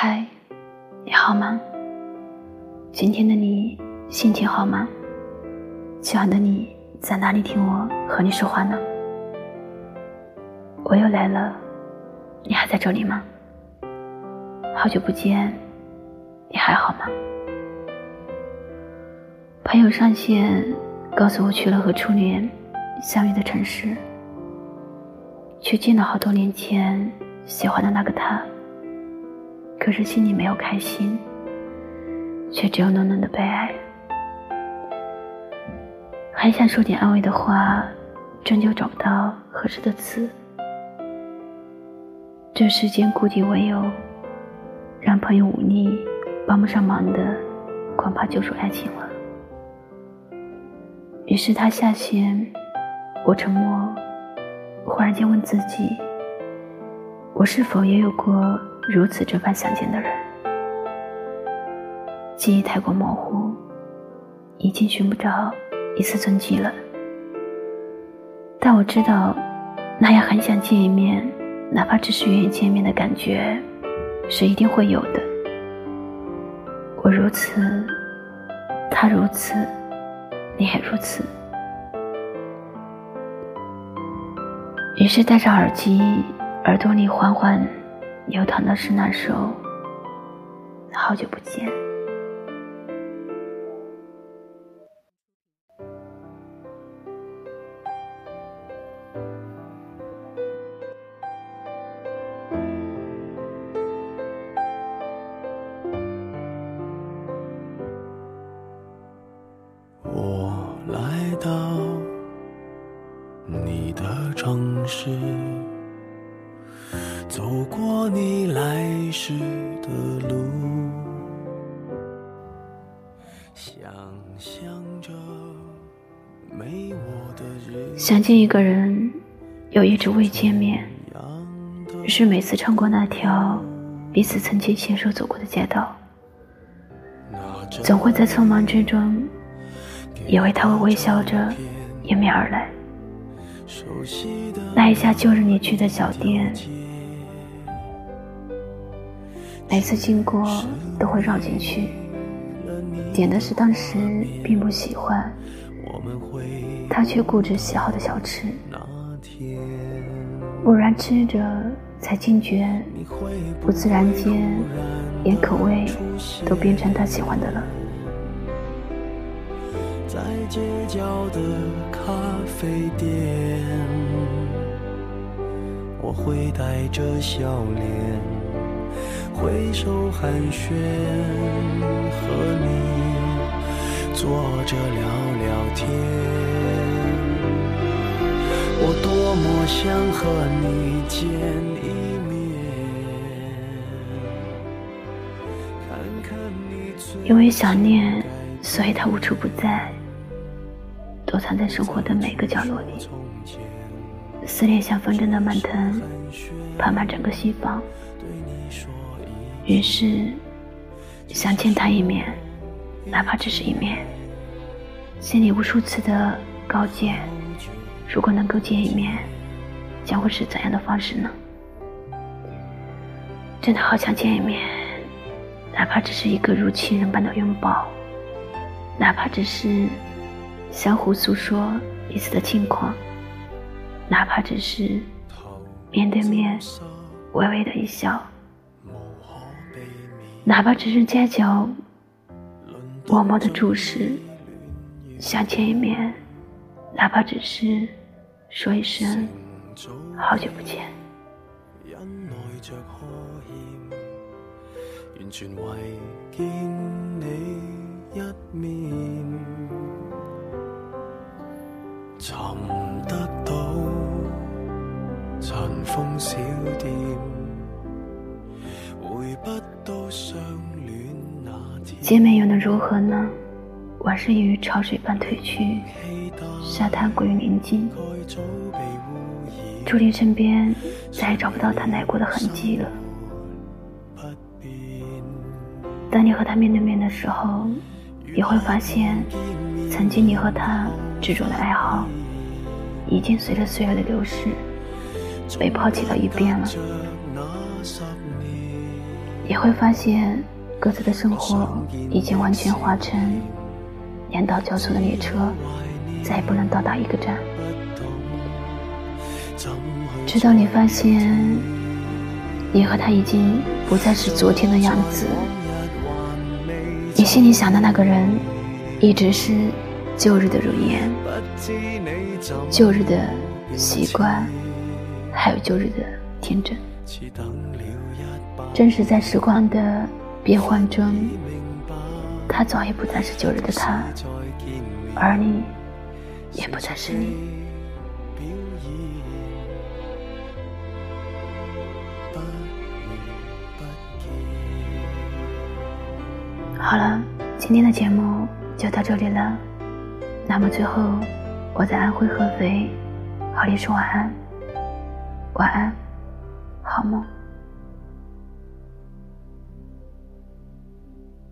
嗨，你好吗？今天的你心情好吗？亲爱的你在哪里听我和你说话呢？我又来了，你还在这里吗？好久不见，你还好吗？朋友上线告诉我去了和初恋相遇的城市，却见了好多年前喜欢的那个他。可是心里没有开心，却只有浓浓的悲哀。很想说点安慰的话，终究找不到合适的词。这世间孤敌唯有，让朋友忤逆帮不上忙的，恐怕就属爱情了。于是他下线，我沉默，忽然间问自己：我是否也有过？如此这般想见的人，记忆太过模糊，已经寻不着一丝踪迹了。但我知道，那样很想见一面，哪怕只是远远见面的感觉，是一定会有的。我如此，他如此，你也如此。于是戴上耳机，耳朵里缓缓。流淌的是那首《好久不见》。我来到你的城市。走过你来时的路，想见一个人，又一直未见面，于是每次穿过那条彼此曾经携手走过的街道，总会在匆忙之中，以为他会微笑着迎面而来。那一家旧日你去的小店。每次经过都会绕进去，点的是当时并不喜欢，他却固执喜好的小吃。偶然吃着，才惊觉，不自然间，连口味都变成他喜欢的了。在街角的咖啡店，我会带着笑脸。挥手寒暄，和你坐着聊聊天。我多么想和你见一面，看看你。因为想念，所以他无处不在，躲藏在生活的每个角落里。思念像风筝的蔓藤，爬满整个心房。于是，想见他一面，哪怕只是一面。心里无数次的告诫：如果能够见一面，将会是怎样的方式呢？真的好想见一面，哪怕只是一个如亲人般的拥抱，哪怕只是相互诉说彼此的近况，哪怕只是面对面微微的一笑。哪怕只是街角默默的注视，想见一面；哪怕只是说一声好久不见。寻得到尘封小店。见面又能如何呢？往事已如潮水般退去，沙滩归于宁静。注定身边再也找不到他来过的痕迹了。当你和他面对面的时候，你会发现，曾经你和他执着的爱好，已经随着岁月的流逝，被抛弃到一边了。也会发现，各自的生活已经完全化成连到交错的列车，再也不能到达一个站。直到你发现，你和他已经不再是昨天的样子，你心里想的那个人，一直是旧日的容颜，旧日的习惯，还有旧日的天真。正是在时光的变换中，他早已不再是旧日的他，而你也不再是你。好了，今天的节目就到这里了。那么最后，我在安徽合肥和你说晚安，晚安，好梦。